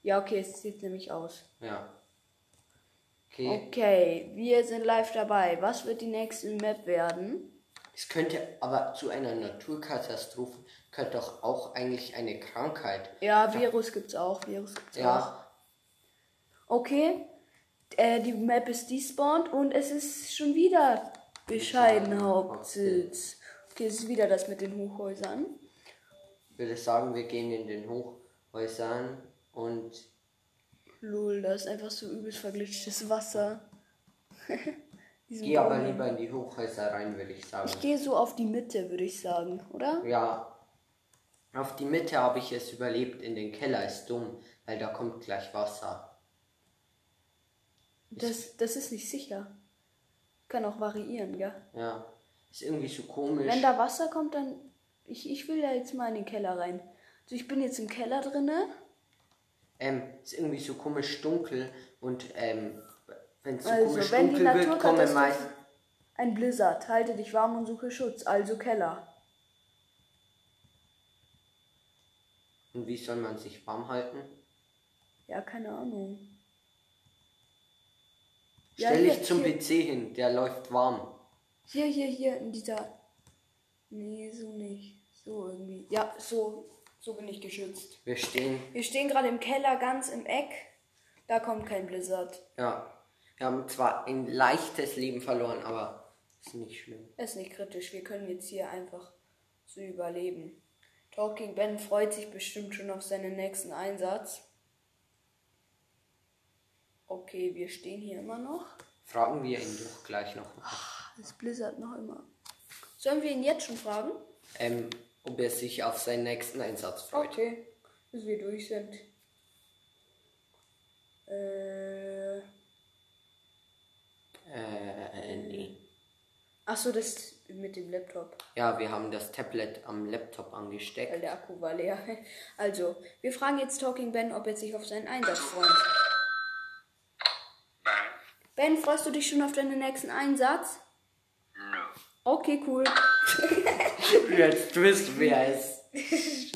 Ja, okay, es sieht nämlich aus. Ja. Okay. Okay, wir sind live dabei. Was wird die nächste Map werden? Es könnte aber zu einer Naturkatastrophe gehört doch auch eigentlich eine Krankheit. Ja, Virus gibt's auch. Virus gibt's auch. Ja, Okay, äh, die Map ist despawned und es ist schon wieder bescheiden Hauptsitz. Okay, es ist wieder das mit den Hochhäusern. ich würde sagen, wir gehen in den Hochhäusern und Lol, da ist einfach so übelst verglitschtes Wasser. *laughs* Geh aber lieber in die Hochhäuser rein, würde ich sagen. Ich gehe so auf die Mitte, würde ich sagen, oder? Ja. Auf die Mitte habe ich es überlebt, in den Keller ist dumm, weil da kommt gleich Wasser. Das, das ist nicht sicher. Kann auch variieren, gell? Ja. Ist irgendwie so komisch. Wenn da Wasser kommt, dann. Ich, ich will da jetzt mal in den Keller rein. Also ich bin jetzt im Keller drinne. Ähm, ist irgendwie so komisch dunkel und ähm, wenn es so Also, komisch wenn dunkel wird, kommen meist. Ein Blizzard. Halte dich warm und suche Schutz. Also Keller. Und wie soll man sich warm halten? Ja, keine Ahnung. Ja, Stell hier, dich zum hier. PC hin, der läuft warm. Hier, hier, hier, in dieser. Nee, so nicht. So irgendwie. Ja, so. So bin ich geschützt. Wir stehen, Wir stehen gerade im Keller, ganz im Eck. Da kommt kein Blizzard. ja, wir haben zwar ein leichtes Leben verloren, aber ist nicht schlimm. Ist nicht kritisch. Wir können jetzt hier einfach so überleben. Talking Ben freut sich bestimmt schon auf seinen nächsten Einsatz. Okay, wir stehen hier immer noch. Fragen wir ihn doch gleich noch, Das Blizzard noch immer. Sollen wir ihn jetzt schon fragen? ähm, ob er sich auf seinen nächsten Einsatz freut. Okay, bis wir durch sind. Äh. Äh, nee. Achso, das mit dem Laptop, Ja, wir haben das Tablet am Laptop angesteckt. weil der Akku war leer. *laughs* Also, wir fragen jetzt Talking Ben, ob er sich auf seinen Einsatz freut. Ben, Ben, freust du dich schon auf deinen nächsten Einsatz? no. Okay, cool. *laughs* Jetzt wisst wer es. *laughs*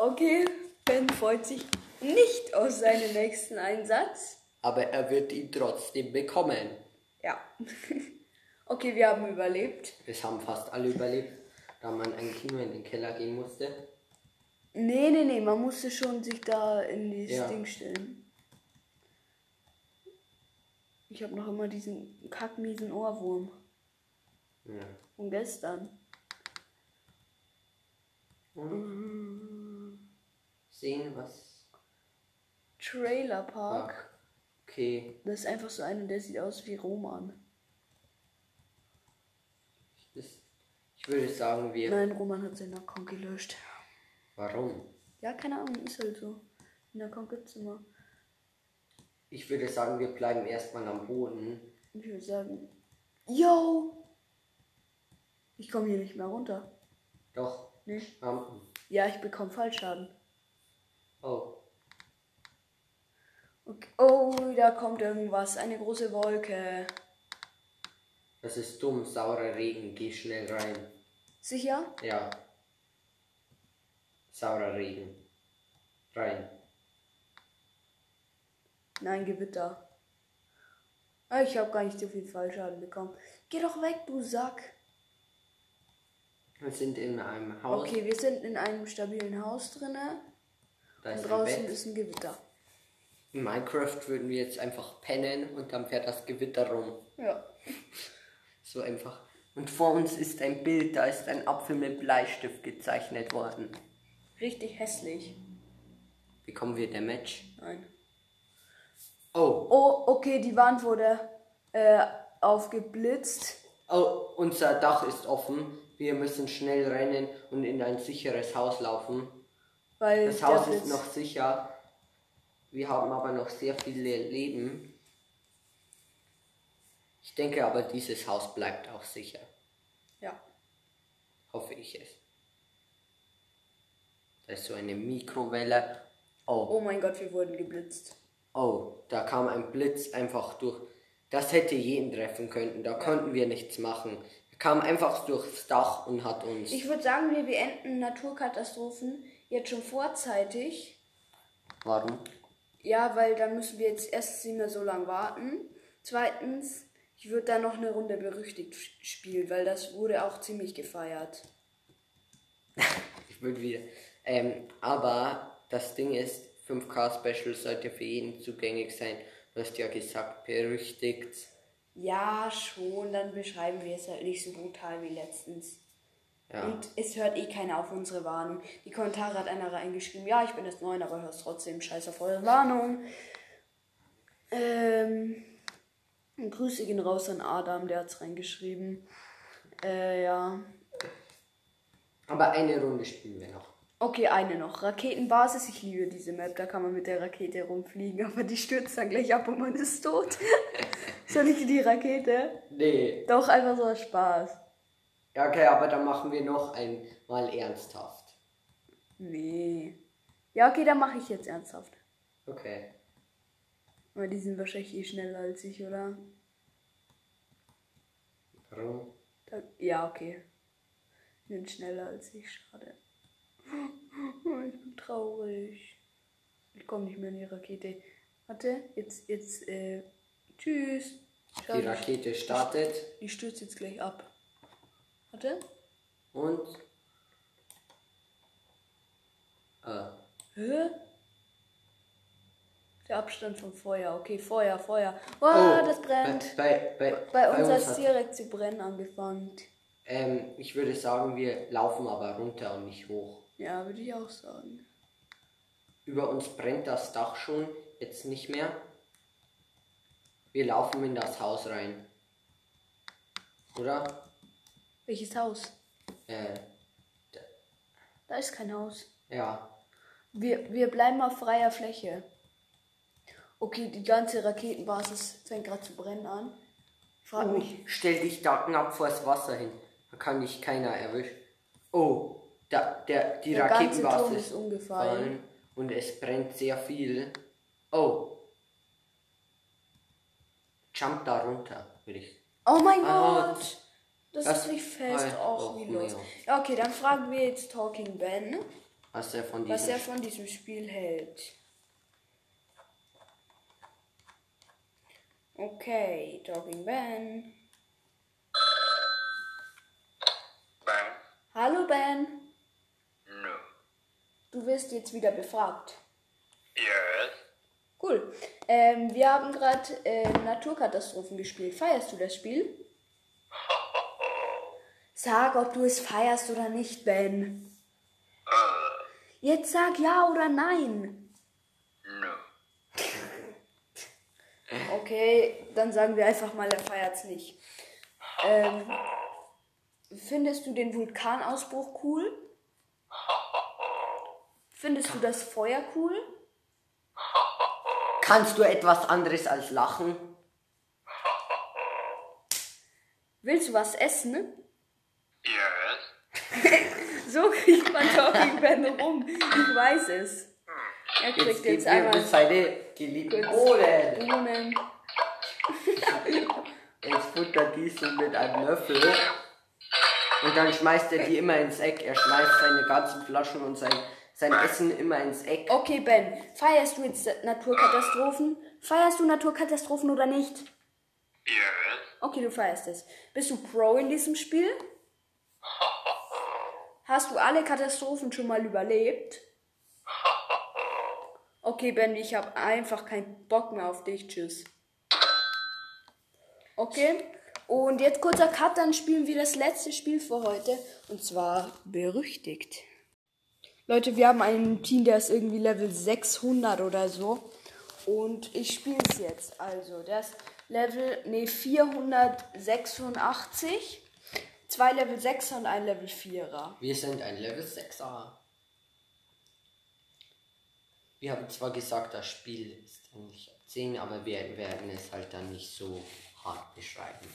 Okay, Ben freut sich nicht auf seinen nächsten Einsatz. Aber er wird ihn trotzdem bekommen. Ja. *laughs* Okay, wir haben überlebt. Es haben fast alle überlebt, da man eigentlich nur in den Keller gehen musste. Nee, nee, nee, man musste schon sich da in dieses Ja. Ding stellen. Ich habe noch immer diesen kackmiesen Ohrwurm Ja. von gestern. Sehen, was. Trailer Park. Okay. Das ist einfach so einer, der sieht aus wie Roman. Das, ich würde sagen, wir. Nein, Roman hat seinen Account gelöscht. Warum? Ja, keine Ahnung, ist halt so. Den Account gibt's immer. Ich würde sagen, wir bleiben erstmal am Boden. Ich würde sagen, yo! Ich komme hier nicht mehr runter. Doch. Nee. Rampen. Ja, ich bekomme Fallschaden. Oh. Okay. Oh, da kommt irgendwas. Eine große Wolke. Das ist dumm. Saurer Regen. Geh schnell rein. Sicher? Ja. Saurer Regen. Rein. Nein, Gewitter. Ah, Ich habe gar nicht so viel Fallschaden bekommen. Geh doch weg, du Sack. Wir sind in einem Haus. Okay, wir sind in einem stabilen Haus drinne. Da Und draußen Bett. ist ein Gewitter. In Minecraft würden wir jetzt einfach pennen und dann fährt das Gewitter rum. Ja. *laughs* So einfach. Und vor uns ist ein Bild, da ist ein Apfel mit Bleistift gezeichnet worden. Richtig hässlich. Bekommen wir Damage? Nein. Oh, Oh, okay, die Wand wurde äh, aufgeblitzt. oh, unser Dach ist offen. Wir müssen schnell rennen und in ein sicheres Haus laufen. Weil Das Haus ist noch sicher. Wir haben aber noch sehr viele Leben. Ich denke aber, dieses Haus bleibt auch sicher. Ja. Hoffe ich es. Da ist so eine Mikrowelle. Oh, Oh mein Gott, wir wurden geblitzt. oh, da kam ein Blitz einfach durch. Das hätte jeden treffen können. Da konnten wir nichts machen. Kam einfach durchs Dach und hat uns. Ich würde sagen, wir beenden Naturkatastrophen jetzt schon vorzeitig. Warum? Ja, weil dann müssen wir jetzt erstens nicht mehr so lange warten. Zweitens, ich würde da noch eine Runde berüchtigt spielen, weil das wurde auch ziemlich gefeiert. *laughs* Ich würde wieder. Ähm, aber das Ding ist, 5K Special sollte für jeden zugänglich sein. Du hast ja gesagt, berüchtigt. Ja, schon, dann beschreiben wir es halt nicht so brutal wie letztens. Ja. Und es hört eh keiner auf unsere Warnung. Die Kommentare hat einer reingeschrieben, ja, ich bin jetzt neun, aber hörst trotzdem scheiß auf eure Warnung. Ähm, Grüße gehen raus an Adam, der hat's reingeschrieben. Äh, ja. Aber eine Runde spielen wir noch. Okay, eine noch. Raketenbasis. Ich liebe diese Map. Da kann man mit der Rakete rumfliegen, aber die stürzt dann gleich ab und man ist tot. *laughs* Soll ich die Rakete? Nee. Doch, einfach so aus Spaß. Ja, okay, aber dann machen wir noch einmal ernsthaft. Nee. Ja, okay, dann mache ich jetzt ernsthaft. Okay. Weil die sind wahrscheinlich eh schneller als ich, oder? Warum? Ja, okay. Die sind schneller als ich, schade. Oh, Ich bin traurig. Ich komme nicht mehr in die Rakete. Warte, jetzt, jetzt, äh, tschüss. Schau, Die Rakete startet die stürzt jetzt gleich ab. Warte. und. Äh, Hä? Der Abstand vom Feuer. Okay, Feuer, Feuer. Wow, das brennt. Bei, bei, Bei uns hat es direkt zu brennen angefangen. ähm, ich würde sagen, wir laufen aber runter und nicht hoch. Ja, würde ich auch sagen. Über uns brennt das Dach schon, jetzt nicht mehr. Wir laufen in das Haus rein. Oder? Welches Haus? Äh, Da ist kein Haus. ja. Wir, wir bleiben auf freier Fläche. Okay, die ganze Raketenbasis fängt gerade zu brennen an. Ich frage mich. Stell dich da knapp vors Wasser hin. Da kann dich keiner erwischen. Oh, da, der, die Der ganze Raketenbasis Turm ist umgefallen. und es brennt sehr viel. Oh. Jump da runter, würde ich. Oh mein Ah, Gott! Das, das- ist nicht fest. Ah, auch oh, wie los. ja. Okay, dann fragen wir jetzt Talking Ben, Was er von was diesem er von diesem Spiel hält. Okay, Talking Ben. Ben? Hallo Ben. Du wirst jetzt wieder befragt. Yes? Cool. Ähm, wir haben gerade äh, Naturkatastrophen gespielt. Feierst du das Spiel? *laughs* Sag, ob du es feierst oder nicht, Ben. Jetzt sag ja oder nein. No. *laughs* Okay, dann sagen wir einfach mal, er feiert's nicht. Ähm, *laughs* findest du den Vulkanausbruch cool? Findest du das Feuer cool? *laughs* Kannst du etwas anderes als lachen? *laughs* Willst du was essen? Yes? *laughs* So kriegt man Talking Ben rum. Ich weiß es. Er kriegt Jetzt jetzt, einmal seine geliebten Bohnen. Bohnen. Jetzt futtert die so mit einem Löffel. Und dann schmeißt er die immer ins Eck. Er schmeißt seine ganzen Flaschen und sein, sein Essen immer ins Eck. Okay, Ben, feierst du jetzt Naturkatastrophen? Feierst du Naturkatastrophen oder nicht? Yes? Okay, du feierst es. Bist du Pro in diesem Spiel? *laughs* Hast du alle Katastrophen schon mal überlebt? Okay, Ben, ich habe einfach keinen Bock mehr auf dich. Tschüss. Okay, und jetzt kurzer Cut, dann spielen wir das letzte Spiel für heute. Und zwar berüchtigt. Leute, wir haben einen Team, der ist irgendwie Level 600 oder so. Und ich spiele es jetzt. Also, der ist Level, nee, 486. Zwei Level 6er und ein Level 4er. Wir sind ein Level 6er. Wir haben zwar gesagt, das Spiel ist eigentlich 10, aber wir werden es halt dann nicht so hart beschreiben.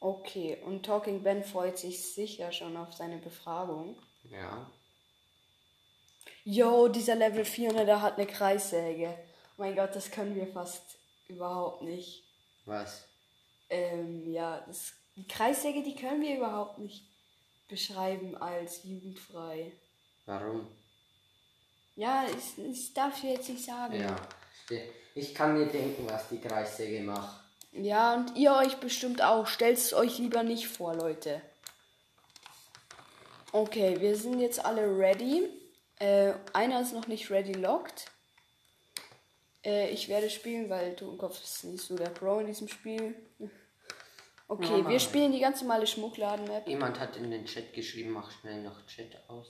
Okay, und Talking Ben freut sich sicher schon auf seine Befragung. Ja. Yo, dieser Level 400, hat eine Kreissäge. Mein Gott, das können wir fast überhaupt nicht. Was? Ähm, ja, das, die Kreissäge, die können wir überhaupt nicht beschreiben als jugendfrei. Warum? Ja, ich, ich darf jetzt nicht sagen. Ja. Ich kann mir denken, was die Kreissäge macht. Ja, und ihr euch bestimmt auch. Stellt es euch lieber nicht vor, Leute. Okay, wir sind jetzt alle ready. Äh, einer ist noch nicht ready locked. Äh, ich werde spielen, weil Totenkopf ist nicht so der Pro in diesem Spiel. *laughs* Okay, Mama. wir spielen die ganz normale Schmuckladen-Map. Jemand hat in den Chat geschrieben, mach schnell noch Chat aus.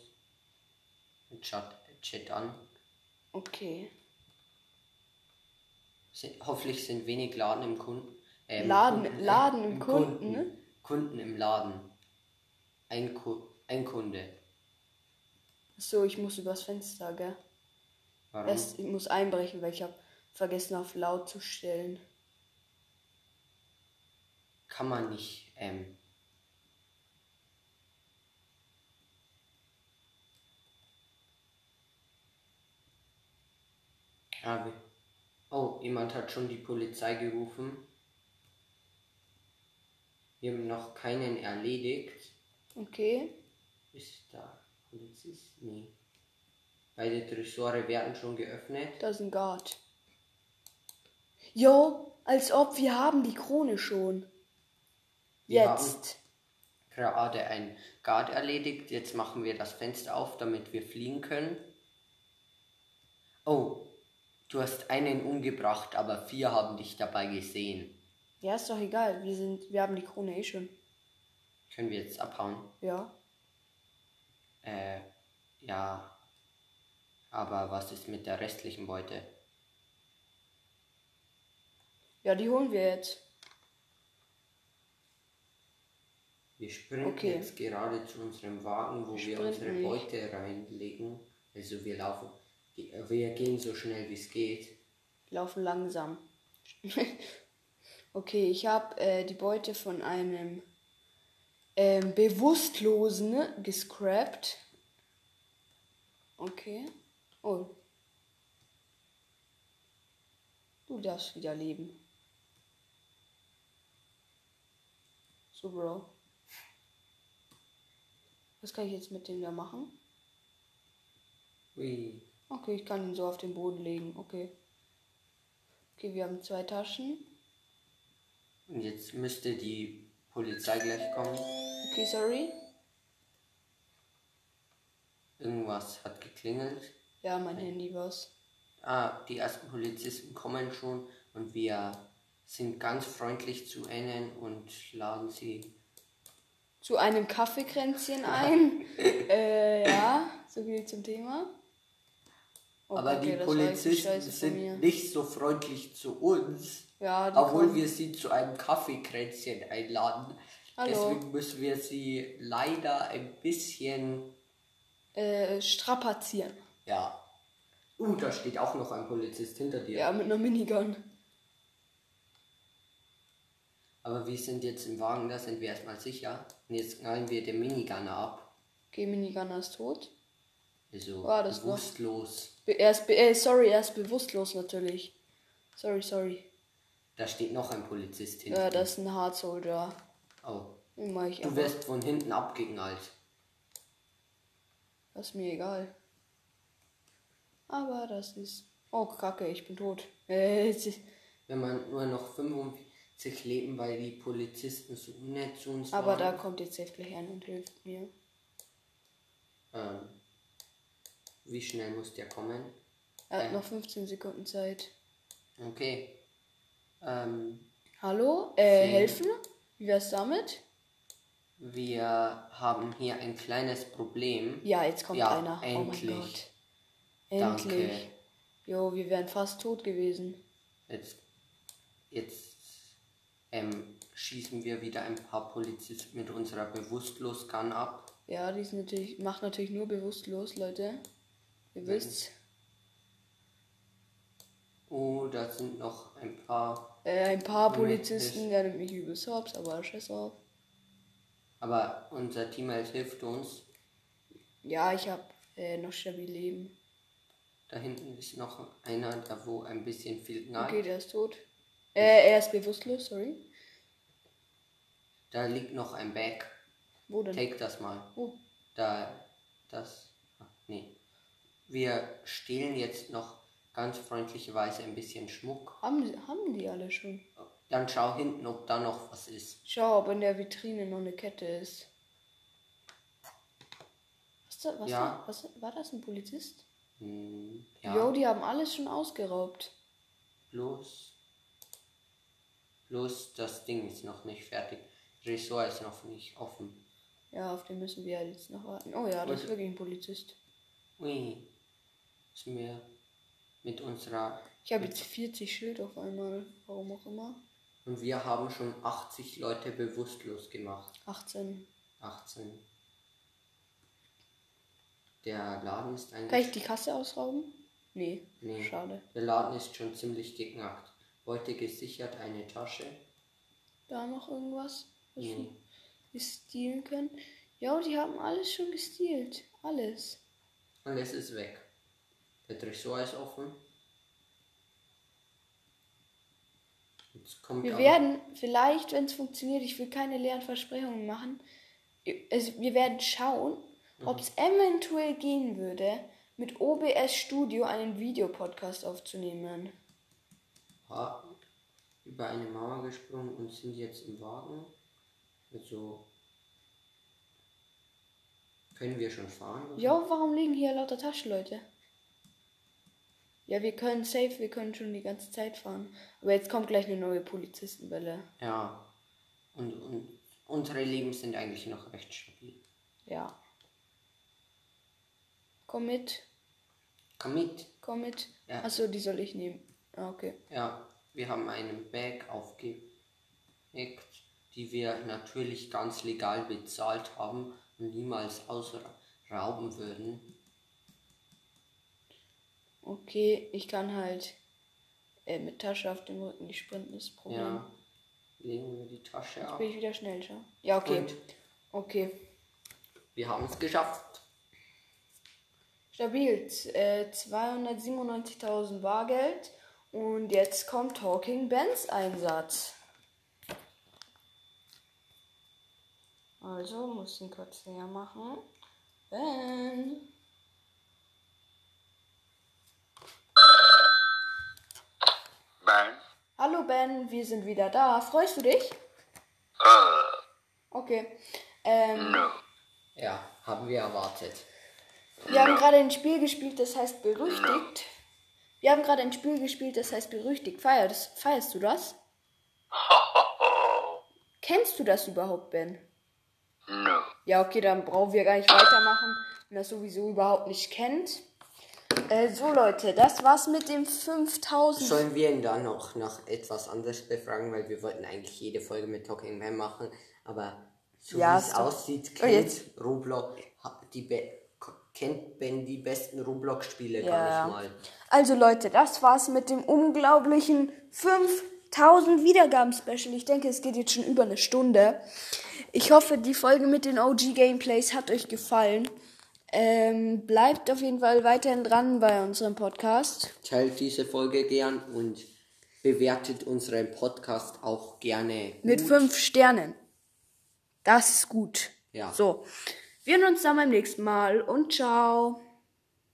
Chat, Chat an. Okay. Hoffentlich sind wenig Laden im Kunden, Ähm, Laden- Kunden, Laden im Kunden, Kunden, ne? Kunden im Laden. Ein, Ku ein Kunde. So, ich muss übers Fenster, gell? Warum? Erst, ich muss einbrechen, weil ich habe vergessen auf laut zu stellen. Kann man nicht. Ähm, Oh, jemand hat schon die Polizei gerufen. Wir haben noch keinen erledigt. Okay. Ist da Polizist? Nee. Beide Tresore werden schon geöffnet. Da ist ein Guard. Jo, als ob wir haben die Krone schon. Wir Jetzt. Gerade ein Guard erledigt. Jetzt machen wir das Fenster auf, damit wir fliegen können. Oh, du hast einen umgebracht, aber vier haben dich dabei gesehen. Ja, ist doch egal. Wir sind, wir haben die Krone eh schon. Können wir jetzt abhauen? Ja. Äh, ja. Aber was ist mit der restlichen Beute? Ja, die holen wir jetzt. Wir sprinten Okay. jetzt gerade zu unserem Wagen, wo wir sprinten unsere nicht. Beute reinlegen. Also wir laufen, wir gehen so schnell wie es geht. Laufen langsam. *laughs* okay, ich habe äh, die Beute von einem ähm, Bewusstlosen gescrapt. Okay. Oh. Du darfst wieder leben. So, Bro. Was kann ich jetzt mit dem da machen? Ui. Okay, ich kann ihn so auf den Boden legen. Okay. Okay, wir haben zwei Taschen. Und jetzt müsste die Polizei gleich kommen. Okay, sorry. Irgendwas hat geklingelt. Ja, mein Handy war's. Ah, die ersten Polizisten kommen schon und wir sind ganz freundlich zu ihnen und laden sie. Zu einem Kaffeekränzchen ein. *laughs* äh, ja, so viel zum Thema. Oh, Aber okay, die war Polizisten sind nicht so freundlich zu uns, Ja, obwohl kommen- wir sie zu einem Kaffeekränzchen einladen. Hallo. Deswegen müssen wir sie leider ein bisschen, äh, strapazieren. ja. Uh, da steht auch noch ein Polizist hinter dir. Ja, mit einer Minigun. Aber wir sind jetzt im Wagen, da sind wir erstmal sicher. Und jetzt knallen wir den Minigunner ab. Okay, Minigunner ist tot. Also das war- bewusstlos. Be er ist, äh, sorry, er ist bewusstlos natürlich. Sorry, sorry. Da steht noch ein Polizist hinter Ja, das ist ein Hard Soldier. Oh. Mach ich Du einfach. wirst von hinten abgeknallt. Das ist mir egal. Aber das ist. Oh, Kacke, ich bin tot. *laughs* Wenn man nur noch 45 leben, weil die Polizisten so nett zu uns aber da waren. kommt jetzt safe gleich ein und hilft mir. Ähm, wie schnell muss der kommen? Er hat noch 15 Sekunden Zeit. Okay. Ähm, Hallo? Äh, helfen? Wie wär's damit? wir haben hier ein kleines Problem. Ja, jetzt kommt Ja, einer. Oh mein endlich. Gott. Danke. Endlich. Jo, wir wären fast tot gewesen. Jetzt, jetzt ähm, schießen wir wieder ein paar Polizisten mit unserer Bewusstlos-Gun ab. Ja, die ist natürlich, macht natürlich nur bewusstlos, Leute. Ihr wisst. Oh, da sind noch ein paar. Äh, ein paar Mit- Polizisten, der nimmt mich übelst hops, aber scheiß auf. Aber unser Teammate hilft uns. Ja, ich hab äh, noch stabil Leben. Da hinten ist noch einer, da wo ein bisschen viel knallt. Okay, der ist tot. Äh, er ist bewusstlos, sorry. Da liegt noch ein Bag. Wo denn? Take das mal. Oh. Da, das, ah, nee. Wir stehlen jetzt noch ganz freundlicherweise ein bisschen Schmuck. Haben, die- haben die alle schon? Dann schau hinten, ob da noch was ist. Schau, ob in der Vitrine noch eine Kette ist. Was, da, was, Ja. da, was war das, ein Polizist? Hm, ja, Jo, die haben alles schon ausgeraubt. bloß, bloß das Ding ist noch nicht fertig. Ressort ist noch nicht offen. Ja, auf den müssen wir jetzt noch warten. Oh ja, das ist Und- wirklich ein Polizist. Ui, müssen wir mit unserer Ich habe jetzt 40 Schild auf einmal. Warum auch immer. Und wir haben schon 80 Leute bewusstlos gemacht. 18. 18. Der Laden ist Kann ich eigentlich. die Kasse ausrauben? Nee. Nee. Schade. Der Laden ist schon ziemlich geknackt. Heute gesichert eine Tasche. Da noch irgendwas, was Nee. wir stehlen können? Ja, die haben alles schon gestealt. Alles. Und es ist weg. Der Tresor ist offen. Wir werden vielleicht, wenn es funktioniert, ich will keine leeren Versprechungen machen, also wir werden schauen, ob es eventuell gehen würde, mit OBS Studio einen Videopodcast aufzunehmen. Ha- über eine Mauer gesprungen und sind jetzt im Wagen. Also können wir schon fahren? Ja, warum liegen hier lauter Taschenleute? Ja, wir können safe, wir können schon die ganze Zeit fahren. Aber jetzt kommt gleich eine neue Polizistenwelle. Ja. Und, und unsere Leben sind eigentlich noch recht stabil. Ja. Komm mit, Komm mit. komm mit. Ja. Achso, die soll ich nehmen. Ah, okay. Ja, wir haben einen Bag aufgeheckt, die wir natürlich ganz legal bezahlt haben und niemals ausrauben würden. Okay, ich kann halt äh, mit Tasche auf dem Rücken nicht sprinten, ist das Problem. Ja. Legen wir die Tasche ab. Bin ich wieder schnell, schau. Ja, okay. Und Okay. wir haben es geschafft. Stabil. Äh, 297.000 Bargeld. Und jetzt kommt Talking Bens Einsatz. Also, muss ihn kurz näher machen. Ben. Ben? Hallo Ben, wir sind wieder da. Freust du dich? Uh, Okay. Ähm, no. Ja, haben wir erwartet. wir haben gerade ein Spiel gespielt, das heißt berüchtigt. Wir haben gerade ein Spiel gespielt, das heißt berüchtigt. Feierst, feierst du das? *laughs* Kennst du das überhaupt, Ben? No. Ja, okay, dann brauchen wir gar nicht weitermachen, wenn das sowieso überhaupt nicht kennt. Äh, so Leute, das war's mit dem 5000. Sollen wir ihn dann noch nach etwas anderes befragen, weil wir wollten eigentlich jede Folge mit Talking Man machen, aber so Ja, wie es aussieht, Oh, kennt jetzt- Roblox die Be kennt Ben die besten Roblox-Spiele Ja. gar nicht mal. Also Leute, das war's mit dem unglaublichen 5000 Wiedergaben-Special. Ich denke, es geht jetzt schon über eine Stunde. Ich hoffe, die Folge mit den OG-Gameplays hat euch gefallen. Ähm, bleibt auf jeden Fall weiterhin dran bei unserem Podcast. Teilt diese Folge gern und bewertet unseren Podcast auch gerne. Mit fünf Sternen. Das ist gut. Ja. So. Wir sehen uns dann beim nächsten Mal und ciao.